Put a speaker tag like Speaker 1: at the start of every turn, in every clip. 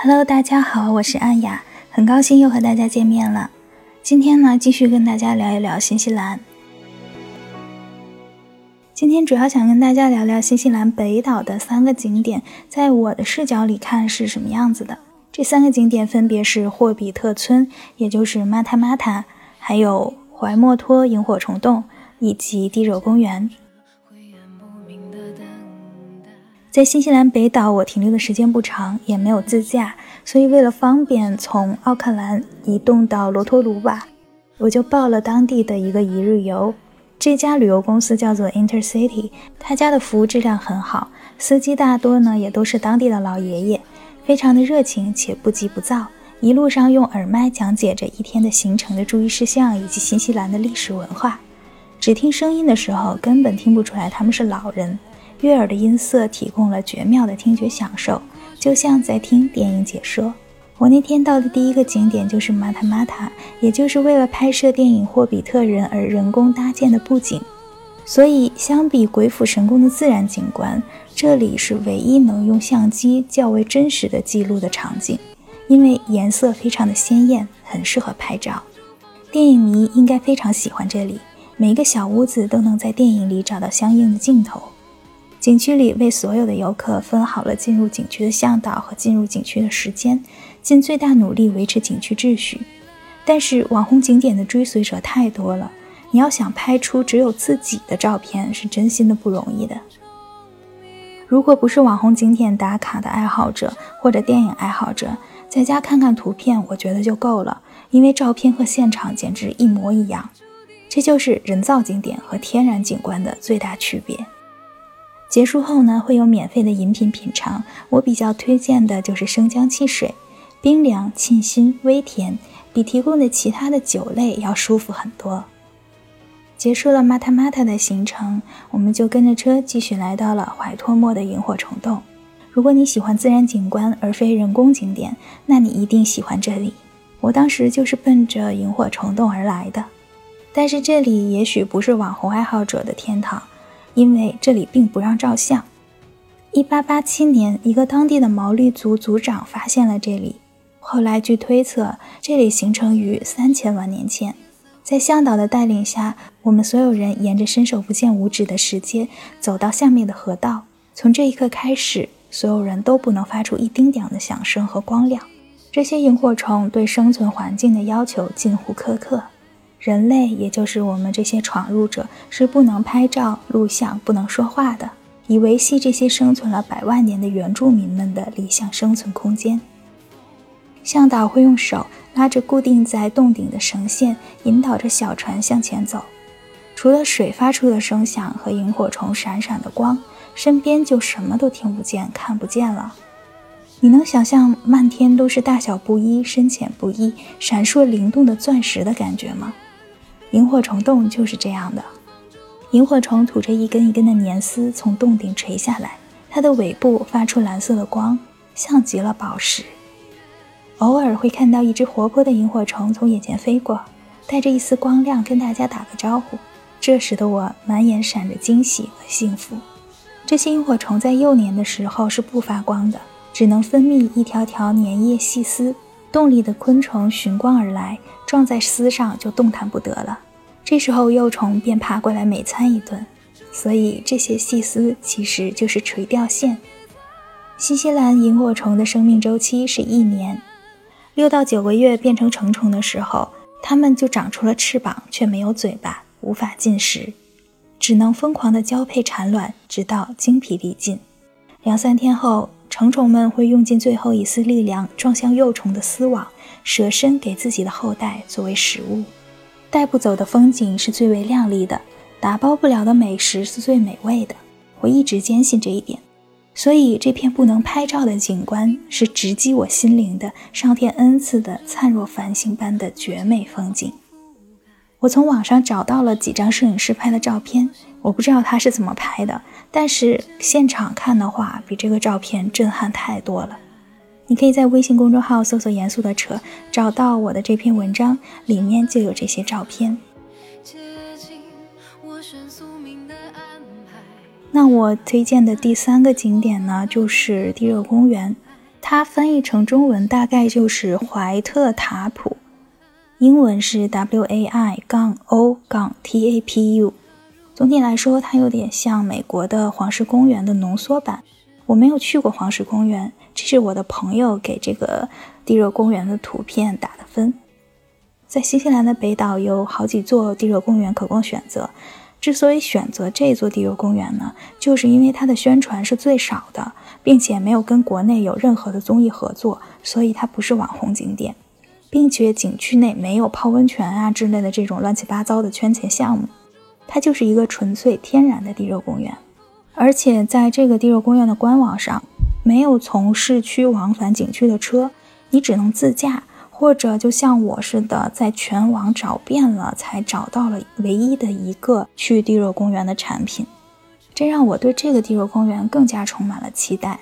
Speaker 1: Hello，大家好，我是安雅，很高兴又和大家见面了。今天呢，继续跟大家聊一聊新西兰。今天主要想跟大家聊聊新西兰北岛的三个景点，在我的视角里看是什么样子的。这三个景点分别是霍比特村，也就是马塔马塔，还有怀莫托萤火虫洞以及地热公园。在新西兰北岛，我停留的时间不长，也没有自驾，所以为了方便从奥克兰移动到罗托鲁瓦，我就报了当地的一个一日游。这家旅游公司叫做 Intercity，他家的服务质量很好，司机大多呢也都是当地的老爷爷，非常的热情且不急不躁，一路上用耳麦讲解着一天的行程的注意事项以及新西兰的历史文化。只听声音的时候，根本听不出来他们是老人。悦耳的音色提供了绝妙的听觉享受，就像在听电影解说。我那天到的第一个景点就是马塔马塔，也就是为了拍摄电影《霍比特人》而人工搭建的布景。所以，相比鬼斧神工的自然景观，这里是唯一能用相机较为真实的记录的场景，因为颜色非常的鲜艳，很适合拍照。电影迷应该非常喜欢这里，每个小屋子都能在电影里找到相应的镜头。景区里为所有的游客分好了进入景区的向导和进入景区的时间，尽最大努力维持景区秩序。但是网红景点的追随者太多了，你要想拍出只有自己的照片，是真心的不容易的。如果不是网红景点打卡的爱好者或者电影爱好者，在家看看图片，我觉得就够了，因为照片和现场简直一模一样。这就是人造景点和天然景观的最大区别。结束后呢，会有免费的饮品品尝。我比较推荐的就是生姜汽水，冰凉、沁心、微甜，比提供的其他的酒类要舒服很多。结束了马塔马塔的行程，我们就跟着车继续来到了怀托莫的萤火虫洞。如果你喜欢自然景观而非人工景点，那你一定喜欢这里。我当时就是奔着萤火虫洞而来的，但是这里也许不是网红爱好者的天堂。因为这里并不让照相。一八八七年，一个当地的毛利族族长发现了这里。后来，据推测，这里形成于三千万年前。在向导的带领下，我们所有人沿着伸手不见五指的石阶走到下面的河道。从这一刻开始，所有人都不能发出一丁点的响声和光亮。这些萤火虫对生存环境的要求近乎苛刻。人类，也就是我们这些闯入者，是不能拍照、录像、不能说话的，以维系这些生存了百万年的原住民们的理想生存空间。向导会用手拉着固定在洞顶的绳线，引导着小船向前走。除了水发出的声响和萤火虫闪闪的光，身边就什么都听不见、看不见了。你能想象漫天都是大小不一、深浅不一、闪烁灵动的钻石的感觉吗？萤火虫洞就是这样的，萤火虫吐着一根一根的粘丝从洞顶垂下来，它的尾部发出蓝色的光，像极了宝石。偶尔会看到一只活泼的萤火虫从眼前飞过，带着一丝光亮跟大家打个招呼。这时的我满眼闪着惊喜和幸福。这些萤火虫在幼年的时候是不发光的，只能分泌一条条粘液细丝。洞里的昆虫寻光而来，撞在丝上就动弹不得了。这时候幼虫便爬过来美餐一顿。所以这些细丝其实就是垂钓线。新西兰萤火虫的生命周期是一年，六到九个月变成成虫的时候，它们就长出了翅膀，却没有嘴巴，无法进食，只能疯狂地交配产卵，直到精疲力尽。两三天后。成虫们会用尽最后一丝力量撞向幼虫的丝网，舍身给自己的后代作为食物。带不走的风景是最为亮丽的，打包不了的美食是最美味的。我一直坚信这一点，所以这片不能拍照的景观是直击我心灵的上天恩赐的灿若繁星般的绝美风景。我从网上找到了几张摄影师拍的照片，我不知道他是怎么拍的，但是现场看的话，比这个照片震撼太多了。你可以在微信公众号搜索“严肃的扯”，找到我的这篇文章，里面就有这些照片。那我推荐的第三个景点呢，就是地热公园。它翻译成中文大概就是怀特塔普，英文是 W A I 杠 O 杠 T A P U。总体来说，它有点像美国的黄石公园的浓缩版。我没有去过黄石公园，这是我的朋友给这个地热公园的图片打的分。在新西兰的北岛有好几座地热公园可供选择。之所以选择这座地热公园呢，就是因为它的宣传是最少的，并且没有跟国内有任何的综艺合作，所以它不是网红景点，并且景区内没有泡温泉啊之类的这种乱七八糟的圈钱项目，它就是一个纯粹天然的地热公园。而且在这个地热公园的官网上，没有从市区往返景区的车，你只能自驾。或者就像我似的，在全网找遍了，才找到了唯一的一个去地热公园的产品，这让我对这个地热公园更加充满了期待。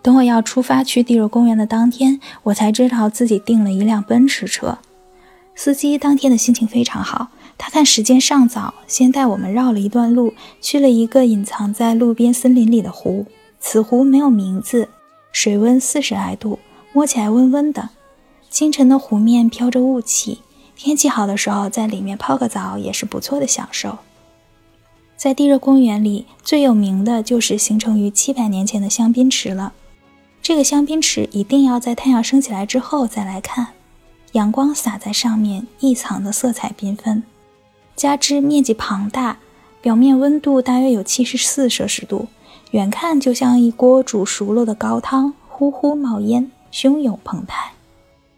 Speaker 1: 等我要出发去地热公园的当天，我才知道自己订了一辆奔驰车。司机当天的心情非常好，他看时间尚早，先带我们绕了一段路，去了一个隐藏在路边森林里的湖。此湖没有名字，水温四十来度，摸起来温温的。清晨的湖面飘着雾气，天气好的时候在里面泡个澡也是不错的享受。在地热公园里最有名的就是形成于七百年前的香槟池了。这个香槟池一定要在太阳升起来之后再来看，阳光洒在上面，异常的色彩缤纷。加之面积庞大，表面温度大约有七十四摄氏度，远看就像一锅煮熟了的高汤，呼呼冒烟，汹涌澎湃。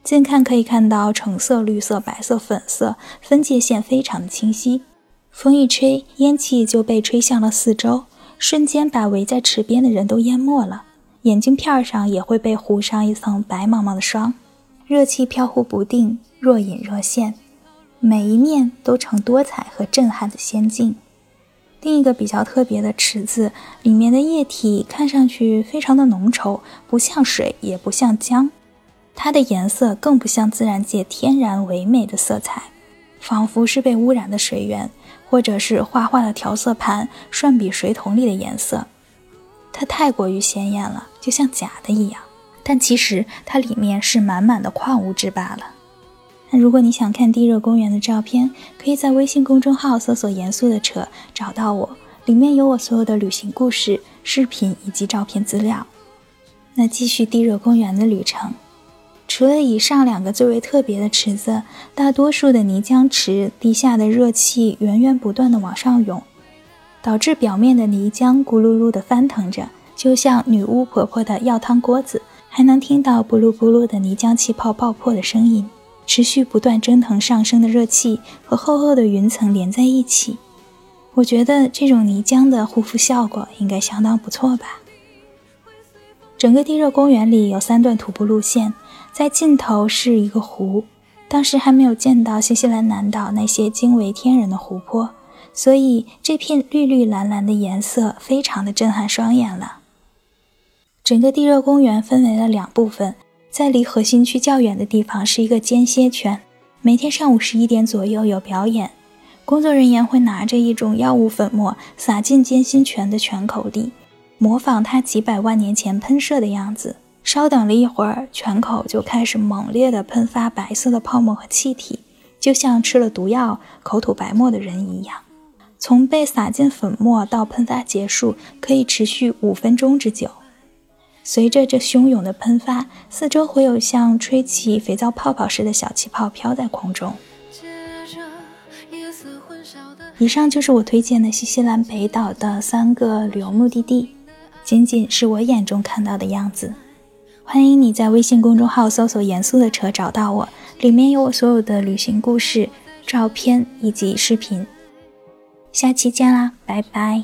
Speaker 1: 近看可以看到橙色、绿色、白色、粉色分界线非常的清晰。风一吹，烟气就被吹向了四周，瞬间把围在池边的人都淹没了。眼镜片上也会被糊上一层白茫茫的霜。热气飘忽不定，若隐若现，每一面都呈多彩和震撼的仙境。另一个比较特别的池子，里面的液体看上去非常的浓稠，不像水，也不像浆。它的颜色更不像自然界天然唯美的色彩，仿佛是被污染的水源，或者是画画的调色盘涮笔水桶里的颜色。它太过于鲜艳了，就像假的一样。但其实它里面是满满的矿物质罢了。那如果你想看地热公园的照片，可以在微信公众号搜索“严肃的扯”找到我，里面有我所有的旅行故事、视频以及照片资料。那继续地热公园的旅程。除了以上两个最为特别的池子，大多数的泥浆池地下的热气源源不断的往上涌，导致表面的泥浆咕噜噜的翻腾着，就像女巫婆婆的药汤锅子，还能听到咕噜咕噜的泥浆气泡爆破的声音。持续不断蒸腾上升的热气和厚厚的云层连在一起，我觉得这种泥浆的护肤效果应该相当不错吧。整个地热公园里有三段徒步路线。在尽头是一个湖，当时还没有见到新西兰南岛那些惊为天人的湖泊，所以这片绿绿蓝蓝的颜色非常的震撼双眼了。整个地热公园分为了两部分，在离核心区较远的地方是一个间歇圈，每天上午十一点左右有表演，工作人员会拿着一种药物粉末撒进间歇泉的泉口里，模仿它几百万年前喷射的样子。稍等了一会儿，泉口就开始猛烈地喷发白色的泡沫和气体，就像吃了毒药、口吐白沫的人一样。从被撒进粉末到喷发结束，可以持续五分钟之久。随着这汹涌的喷发，四周会有像吹起肥皂泡泡似的小气泡飘在空中。以上就是我推荐的新西兰北岛的三个旅游目的地，仅仅是我眼中看到的样子。欢迎你在微信公众号搜索“严肃的车”找到我，里面有我所有的旅行故事、照片以及视频。下期见啦，拜拜。